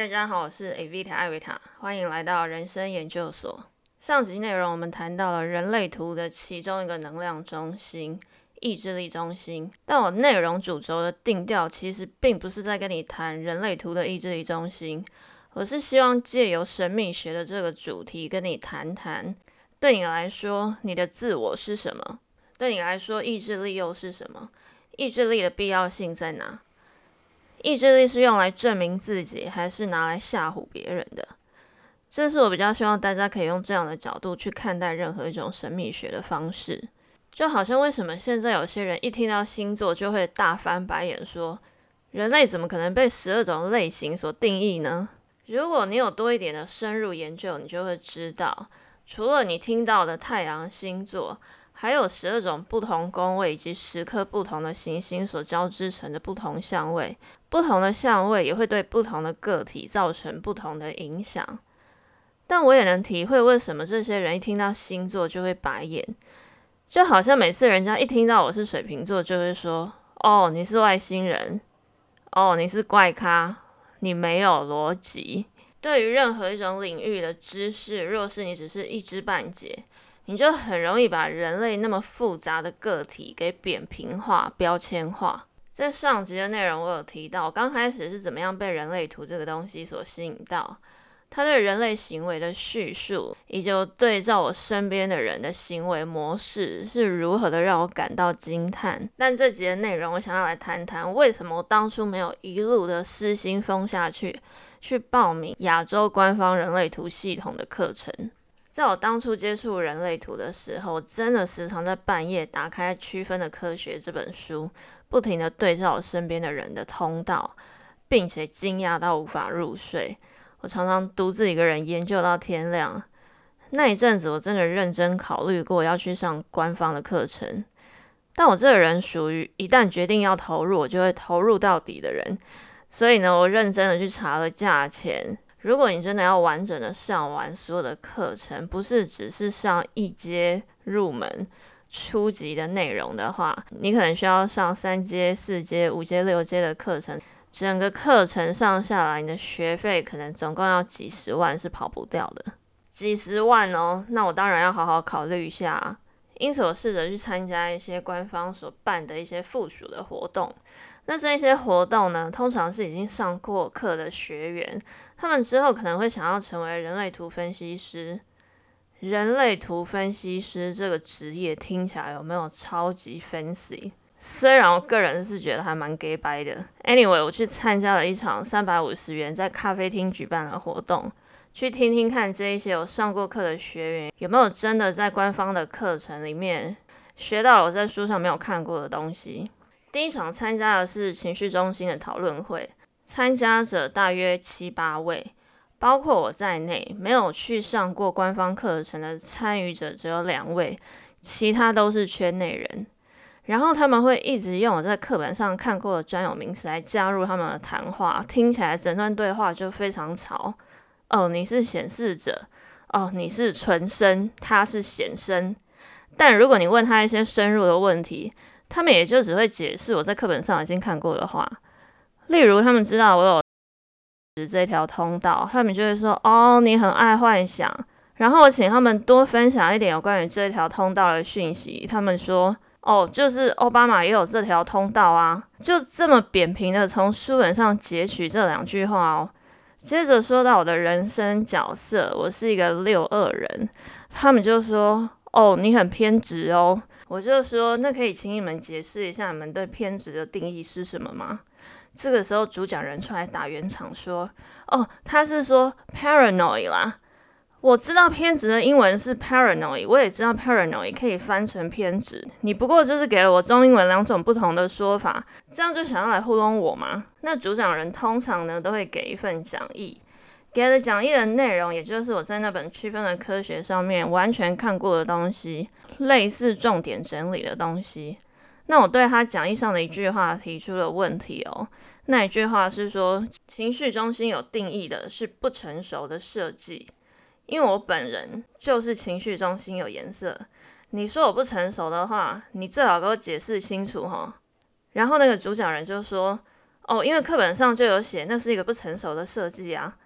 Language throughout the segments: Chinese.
大家好，我是 Avita 艾维塔，欢迎来到人生研究所。上集内容我们谈到了人类图的其中一个能量中心——意志力中心。但我内容主轴的定调其实并不是在跟你谈人类图的意志力中心，而是希望借由神秘学的这个主题跟你谈谈，对你来说，你的自我是什么？对你来说，意志力又是什么？意志力的必要性在哪？意志力是用来证明自己，还是拿来吓唬别人的？这是我比较希望大家可以用这样的角度去看待任何一种神秘学的方式。就好像为什么现在有些人一听到星座就会大翻白眼，说人类怎么可能被十二种类型所定义呢？如果你有多一点的深入研究，你就会知道，除了你听到的太阳星座。还有十二种不同宫位以及十颗不同的行星所交织成的不同相位，不同的相位也会对不同的个体造成不同的影响。但我也能体会为什么这些人一听到星座就会白眼，就好像每次人家一听到我是水瓶座，就会说：“哦，你是外星人，哦，你是怪咖，你没有逻辑。”对于任何一种领域的知识，若是你只是一知半解。你就很容易把人类那么复杂的个体给扁平化、标签化。在上集的内容，我有提到，刚开始是怎么样被人类图这个东西所吸引到，他对人类行为的叙述，以及对照我身边的人的行为模式是如何的让我感到惊叹。但这集的内容，我想要来谈谈，为什么我当初没有一路的失心疯下去，去报名亚洲官方人类图系统的课程。在我当初接触人类图的时候，真的时常在半夜打开《区分的科学》这本书，不停的对照我身边的人的通道，并且惊讶到无法入睡。我常常独自一个人研究到天亮。那一阵子，我真的认真考虑过要去上官方的课程。但我这个人属于一旦决定要投入，我就会投入到底的人。所以呢，我认真的去查了价钱。如果你真的要完整的上完所有的课程，不是只是上一阶入门初级的内容的话，你可能需要上三阶、四阶、五阶、六阶的课程，整个课程上下来，你的学费可能总共要几十万，是跑不掉的。几十万哦，那我当然要好好考虑一下。因此，我试着去参加一些官方所办的一些附属的活动。那这些活动呢，通常是已经上过课的学员，他们之后可能会想要成为人类图分析师。人类图分析师这个职业听起来有没有超级 fancy？虽然我个人是觉得还蛮 gay 白的。Anyway，我去参加了一场三百五十元在咖啡厅举办的活动，去听听看这一些有上过课的学员有没有真的在官方的课程里面学到了我在书上没有看过的东西。第一场参加的是情绪中心的讨论会，参加者大约七八位，包括我在内，没有去上过官方课程的参与者只有两位，其他都是圈内人。然后他们会一直用我在课本上看过的专有名词来加入他们的谈话，听起来整段对话就非常吵。哦，你是显示者，哦，你是纯生，他是显生。但如果你问他一些深入的问题，他们也就只会解释我在课本上已经看过的话，例如他们知道我有指这条通道，他们就会说：“哦，你很爱幻想。”然后我请他们多分享一点有关于这条通道的讯息。他们说：“哦，就是奥巴马也有这条通道啊。”就这么扁平的从书本上截取这两句话哦。接着说到我的人生角色，我是一个六二人，他们就说：“哦，你很偏执哦。”我就说，那可以请你们解释一下你们对偏执的定义是什么吗？这个时候主讲人出来打圆场说：“哦，他是说 paranoid 啦。我知道偏执的英文是 paranoid，我也知道 paranoid 可以翻成偏执。你不过就是给了我中英文两种不同的说法，这样就想要来糊弄我吗？那主讲人通常呢都会给一份讲义。”给了讲义的内容，也就是我在那本区分的科学上面完全看过的东西，类似重点整理的东西。那我对他讲义上的一句话提出了问题哦。那一句话是说，情绪中心有定义的是不成熟的设计。因为我本人就是情绪中心有颜色。你说我不成熟的话，你最好给我解释清楚哈。然后那个主讲人就说。哦，因为课本上就有写，那是一个不成熟的设计啊。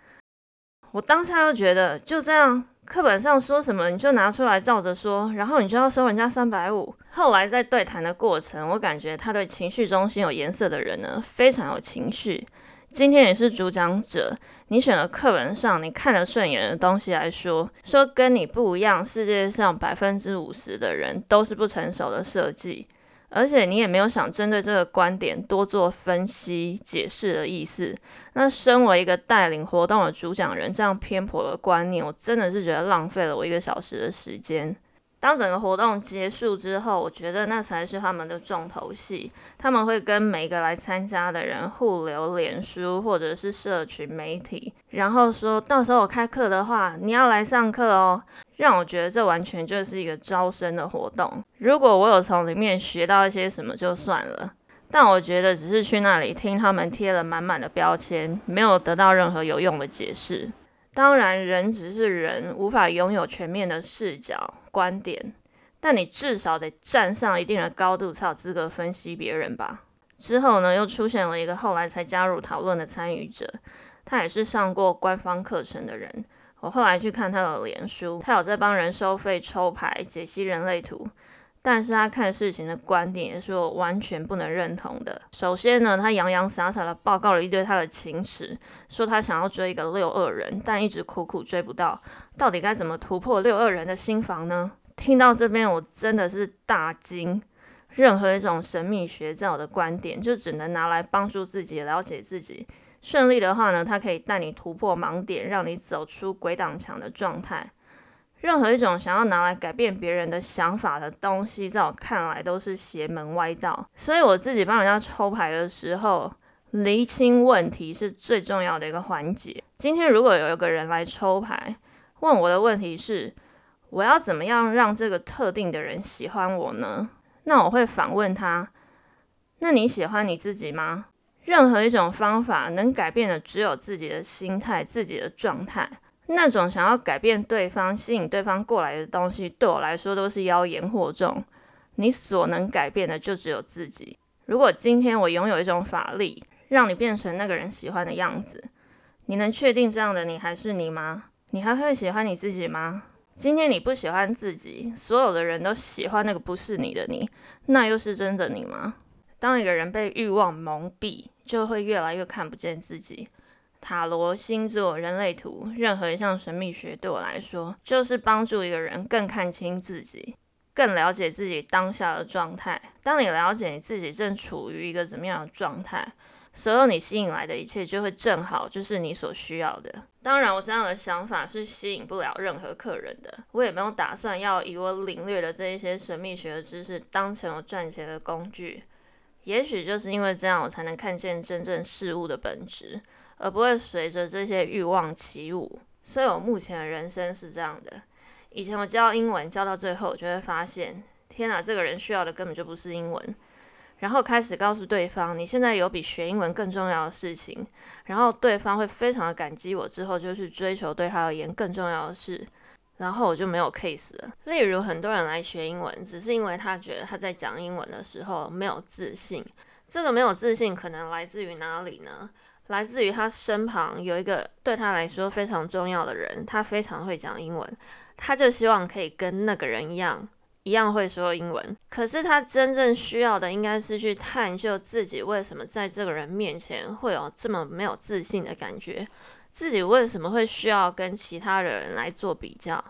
我当下就觉得就这样。课本上说什么你就拿出来照着说，然后你就要收人家三百五。后来在对谈的过程，我感觉他对情绪中心有颜色的人呢，非常有情绪。今天也是主讲者，你选了课本上你看得顺眼的东西来说，说跟你不一样，世界上百分之五十的人都是不成熟的设计。而且你也没有想针对这个观点多做分析解释的意思。那身为一个带领活动的主讲人，这样偏颇的观念，我真的是觉得浪费了我一个小时的时间。当整个活动结束之后，我觉得那才是他们的重头戏。他们会跟每个来参加的人互留脸书或者是社群媒体，然后说到时候我开课的话，你要来上课哦。让我觉得这完全就是一个招生的活动。如果我有从里面学到一些什么就算了，但我觉得只是去那里听他们贴了满满的标签，没有得到任何有用的解释。当然，人只是人，无法拥有全面的视角观点，但你至少得站上一定的高度，才有资格分析别人吧。之后呢，又出现了一个后来才加入讨论的参与者，他也是上过官方课程的人。我后来去看他的脸书，他有在帮人收费抽牌解析人类图。但是他看事情的观点也是我完全不能认同的。首先呢，他洋洋洒洒的报告了一堆他的情史，说他想要追一个六二人，但一直苦苦追不到。到底该怎么突破六二人的心房呢？听到这边，我真的是大惊。任何一种神秘学教的观点，就只能拿来帮助自己了解自己。顺利的话呢，它可以带你突破盲点，让你走出鬼挡墙的状态。任何一种想要拿来改变别人的想法的东西，在我看来都是邪门歪道。所以我自己帮人家抽牌的时候，厘清问题是最重要的一个环节。今天如果有一个人来抽牌，问我的问题是：我要怎么样让这个特定的人喜欢我呢？那我会反问他：那你喜欢你自己吗？任何一种方法能改变的，只有自己的心态、自己的状态。那种想要改变对方、吸引对方过来的东西，对我来说都是妖言惑众。你所能改变的就只有自己。如果今天我拥有一种法力，让你变成那个人喜欢的样子，你能确定这样的你还是你吗？你还会喜欢你自己吗？今天你不喜欢自己，所有的人都喜欢那个不是你的你，那又是真的你吗？当一个人被欲望蒙蔽，就会越来越看不见自己。塔罗、星座、人类图，任何一项神秘学对我来说，就是帮助一个人更看清自己，更了解自己当下的状态。当你了解你自己正处于一个怎么样的状态，所有你吸引来的一切就会正好就是你所需要的。当然，我这样的想法是吸引不了任何客人的。我也没有打算要以我领略的这一些神秘学的知识当成我赚钱的工具。也许就是因为这样，我才能看见真正事物的本质。而不会随着这些欲望起舞，所以我目前的人生是这样的。以前我教英文教到最后，我就会发现，天哪，这个人需要的根本就不是英文。然后开始告诉对方，你现在有比学英文更重要的事情。然后对方会非常的感激我，之后就去追求对他而言更重要的事。然后我就没有 case 了。例如，很多人来学英文，只是因为他觉得他在讲英文的时候没有自信。这个没有自信可能来自于哪里呢？来自于他身旁有一个对他来说非常重要的人，他非常会讲英文，他就希望可以跟那个人一样，一样会说英文。可是他真正需要的应该是去探究自己为什么在这个人面前会有这么没有自信的感觉，自己为什么会需要跟其他的人来做比较。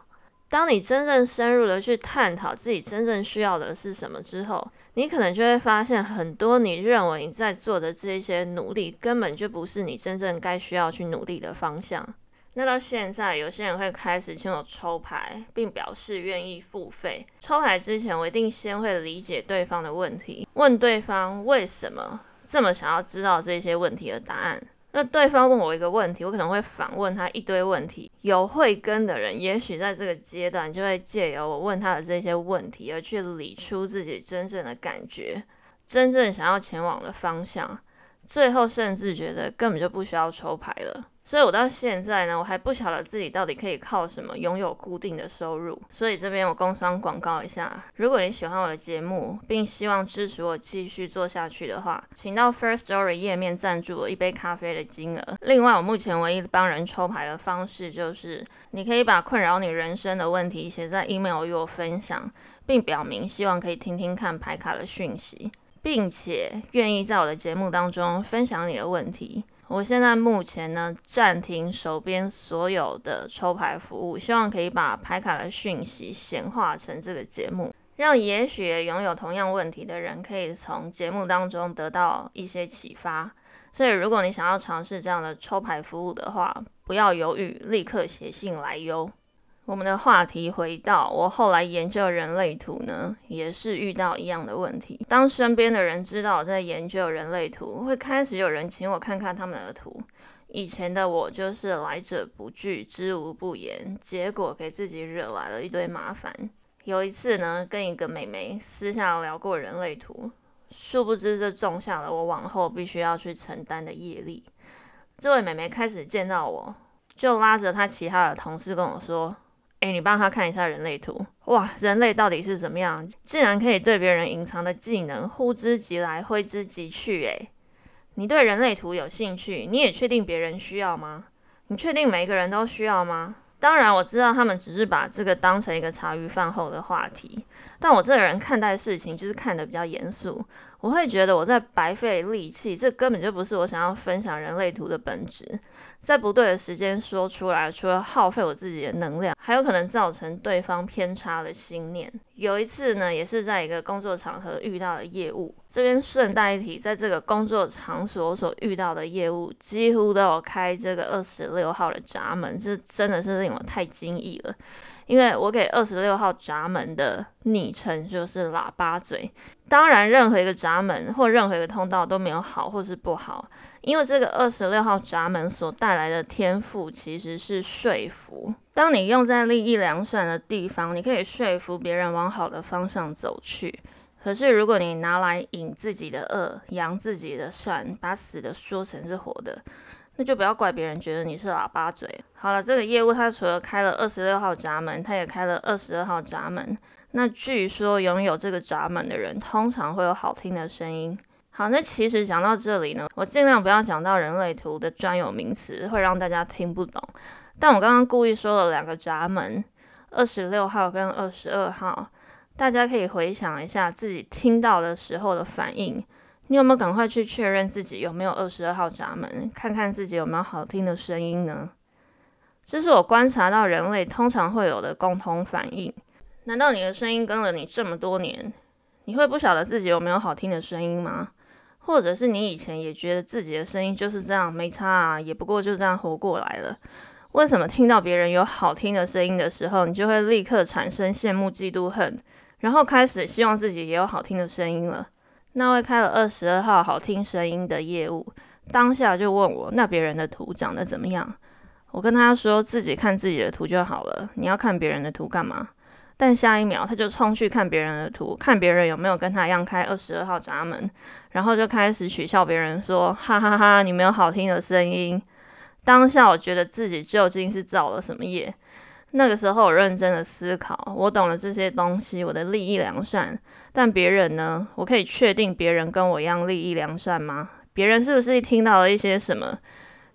当你真正深入的去探讨自己真正需要的是什么之后，你可能就会发现，很多你认为你在做的这些努力，根本就不是你真正该需要去努力的方向。那到现在，有些人会开始请我抽牌，并表示愿意付费。抽牌之前，我一定先会理解对方的问题，问对方为什么这么想要知道这些问题的答案。那对方问我一个问题，我可能会反问他一堆问题。有慧根的人，也许在这个阶段就会借由我问他的这些问题，而去理出自己真正的感觉，真正想要前往的方向。最后甚至觉得根本就不需要抽牌了。所以我到现在呢，我还不晓得自己到底可以靠什么拥有固定的收入。所以这边我工商广告一下，如果你喜欢我的节目，并希望支持我继续做下去的话，请到 First Story 页面赞助我一杯咖啡的金额。另外，我目前唯一帮人抽牌的方式就是，你可以把困扰你人生的问题写在 email 与我分享，并表明希望可以听听看牌卡的讯息，并且愿意在我的节目当中分享你的问题。我现在目前呢暂停手边所有的抽牌服务，希望可以把牌卡的讯息显化成这个节目，让也许拥有同样问题的人可以从节目当中得到一些启发。所以，如果你想要尝试这样的抽牌服务的话，不要犹豫，立刻写信来哟。我们的话题回到我后来研究人类图呢，也是遇到一样的问题。当身边的人知道我在研究人类图，会开始有人请我看看他们的图。以前的我就是来者不拒，知无不言，结果给自己惹来了一堆麻烦。有一次呢，跟一个美眉私下聊过人类图，殊不知这种下了我往后必须要去承担的业力。这位美眉开始见到我，就拉着她其他的同事跟我说。哎，你帮他看一下人类图，哇，人类到底是怎么样？竟然可以对别人隐藏的技能呼之即来，挥之即去。哎，你对人类图有兴趣？你也确定别人需要吗？你确定每一个人都需要吗？当然，我知道他们只是把这个当成一个茶余饭后的话题，但我这个人看待事情就是看得比较严肃。我会觉得我在白费力气，这根本就不是我想要分享人类图的本质。在不对的时间说出来，除了耗费我自己的能量，还有可能造成对方偏差的心念。有一次呢，也是在一个工作场合遇到的业务。这边顺带一提，在这个工作场所所遇到的业务，几乎都有开这个二十六号的闸门，这真的是令我太惊异了。因为我给二十六号闸门的昵称就是喇叭嘴。当然，任何一个闸门或任何一个通道都没有好或是不好，因为这个二十六号闸门所带来的天赋其实是说服。当你用在利益良善的地方，你可以说服别人往好的方向走去。可是，如果你拿来引自己的恶，扬自己的善，把死的说成是活的。那就不要怪别人觉得你是喇叭嘴。好了，这个业务他除了开了二十六号闸门，他也开了二十二号闸门。那据说拥有这个闸门的人，通常会有好听的声音。好，那其实讲到这里呢，我尽量不要讲到人类图的专有名词，会让大家听不懂。但我刚刚故意说了两个闸门，二十六号跟二十二号，大家可以回想一下自己听到的时候的反应。你有没有赶快去确认自己有没有二十二号闸门，看看自己有没有好听的声音呢？这是我观察到人类通常会有的共同反应。难道你的声音跟了你这么多年，你会不晓得自己有没有好听的声音吗？或者是你以前也觉得自己的声音就是这样没差啊，也不过就这样活过来了？为什么听到别人有好听的声音的时候，你就会立刻产生羡慕、嫉妒、恨，然后开始希望自己也有好听的声音了？那位开了二十二号好听声音的业务，当下就问我：“那别人的图长得怎么样？”我跟他说：“自己看自己的图就好了，你要看别人的图干嘛？”但下一秒他就冲去看别人的图，看别人有没有跟他一样开二十二号闸门，然后就开始取笑别人说：“哈哈哈，你没有好听的声音。”当下我觉得自己究竟是造了什么业？那个时候我认真的思考，我懂了这些东西，我的利益良善。但别人呢？我可以确定别人跟我一样利益良善吗？别人是不是听到了一些什么，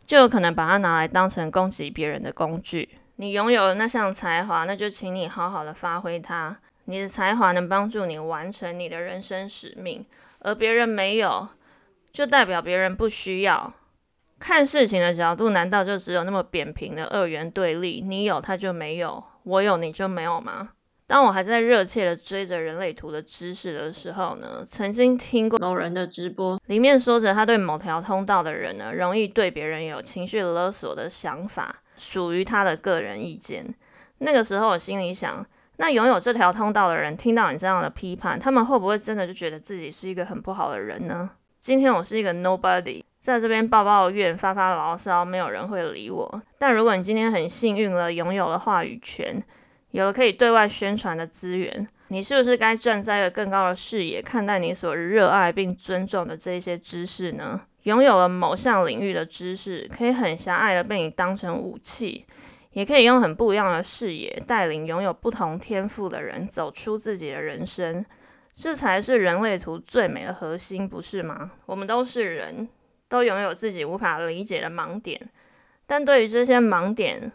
就有可能把它拿来当成攻击别人的工具？你拥有了那项才华，那就请你好好的发挥它。你的才华能帮助你完成你的人生使命，而别人没有，就代表别人不需要。看事情的角度，难道就只有那么扁平的二元对立？你有他就没有，我有你就没有吗？当我还在热切的追着人类图的知识的时候呢，曾经听过某人的直播，里面说着他对某条通道的人呢，容易对别人有情绪勒索的想法，属于他的个人意见。那个时候我心里想，那拥有这条通道的人听到你这样的批判，他们会不会真的就觉得自己是一个很不好的人呢？今天我是一个 nobody，在这边抱抱怨、发发牢骚，没有人会理我。但如果你今天很幸运了，拥有了话语权。有了可以对外宣传的资源，你是不是该站在一个更高的视野看待你所热爱并尊重的这些知识呢？拥有了某项领域的知识，可以很狭隘的被你当成武器，也可以用很不一样的视野带领拥有不同天赋的人走出自己的人生。这才是人类图最美的核心，不是吗？我们都是人，都拥有自己无法理解的盲点，但对于这些盲点，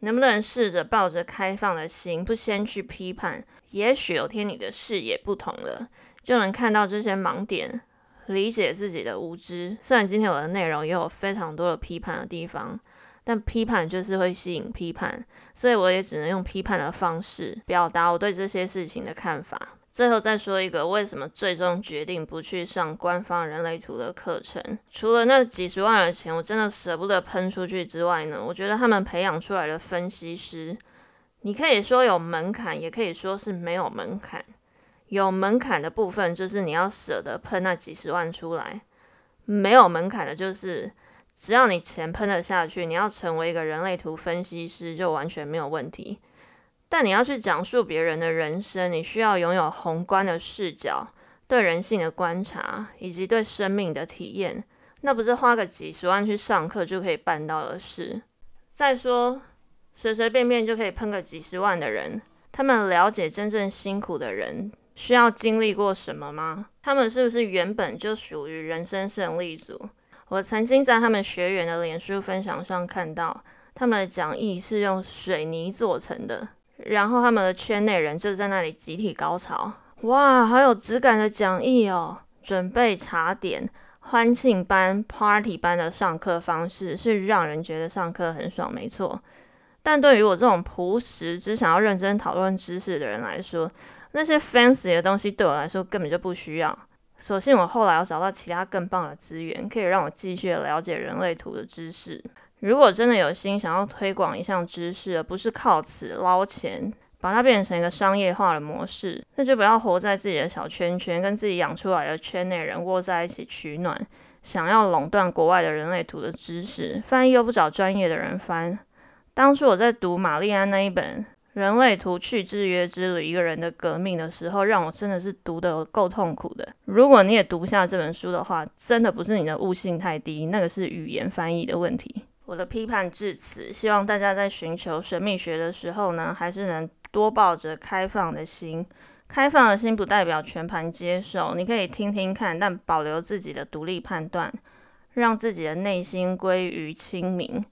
能不能试着抱着开放的心，不先去批判？也许有天你的视野不同了，就能看到这些盲点，理解自己的无知。虽然今天我的内容也有非常多的批判的地方，但批判就是会吸引批判，所以我也只能用批判的方式表达我对这些事情的看法。最后再说一个，为什么最终决定不去上官方人类图的课程？除了那几十万的钱，我真的舍不得喷出去之外呢？我觉得他们培养出来的分析师，你可以说有门槛，也可以说是没有门槛。有门槛的部分就是你要舍得喷那几十万出来；没有门槛的，就是只要你钱喷得下去，你要成为一个人类图分析师就完全没有问题。但你要去讲述别人的人生，你需要拥有宏观的视角、对人性的观察以及对生命的体验，那不是花个几十万去上课就可以办到的事。再说，随随便便就可以喷个几十万的人，他们了解真正辛苦的人需要经历过什么吗？他们是不是原本就属于人生胜利组？我曾经在他们学员的脸书分享上看到，他们的讲义是用水泥做成的。然后他们的圈内人就在那里集体高潮，哇，好有质感的讲义哦！准备茶点、欢庆班、party 班的上课方式是让人觉得上课很爽，没错。但对于我这种朴实只想要认真讨论知识的人来说，那些 fancy 的东西对我来说根本就不需要。所幸我后来要找到其他更棒的资源，可以让我继续了解人类图的知识。如果真的有心想要推广一项知识，而不是靠此捞钱，把它变成一个商业化的模式，那就不要活在自己的小圈圈，跟自己养出来的圈内人窝在一起取暖，想要垄断国外的人类图的知识，翻译又不找专业的人翻。当初我在读玛丽安那一本《人类图去制约之旅：一个人的革命》的时候，让我真的是读得够痛苦的。如果你也读不下这本书的话，真的不是你的悟性太低，那个是语言翻译的问题。我的批判至此，希望大家在寻求神秘学的时候呢，还是能多抱着开放的心。开放的心不代表全盘接受，你可以听听看，但保留自己的独立判断，让自己的内心归于清明。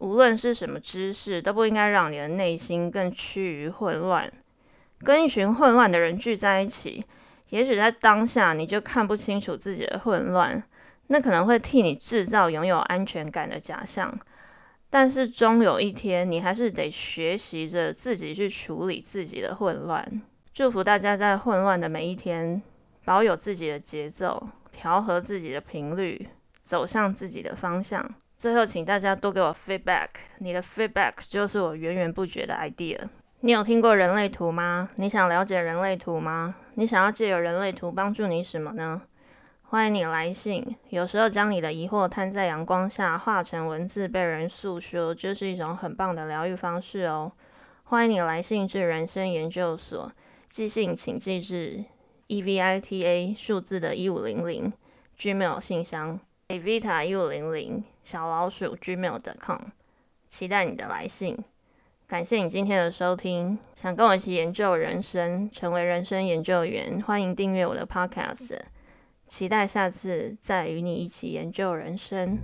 无论是什么知识，都不应该让你的内心更趋于混乱。跟一群混乱的人聚在一起，也许在当下你就看不清楚自己的混乱。那可能会替你制造拥有安全感的假象，但是终有一天，你还是得学习着自己去处理自己的混乱。祝福大家在混乱的每一天，保有自己的节奏，调和自己的频率，走向自己的方向。最后，请大家多给我 feedback，你的 feedback 就是我源源不绝的 idea。你有听过人类图吗？你想了解人类图吗？你想要借由人类图帮助你什么呢？欢迎你来信。有时候将你的疑惑摊在阳光下，化成文字被人诉说，就是一种很棒的疗愈方式哦。欢迎你来信至人生研究所，寄信请寄至 e v i t a 数字的一五零零 gmail 信箱，evita 一五零零小老鼠 gmail.com，期待你的来信。感谢你今天的收听。想跟我一起研究人生，成为人生研究员，欢迎订阅我的 podcast。期待下次再与你一起研究人生。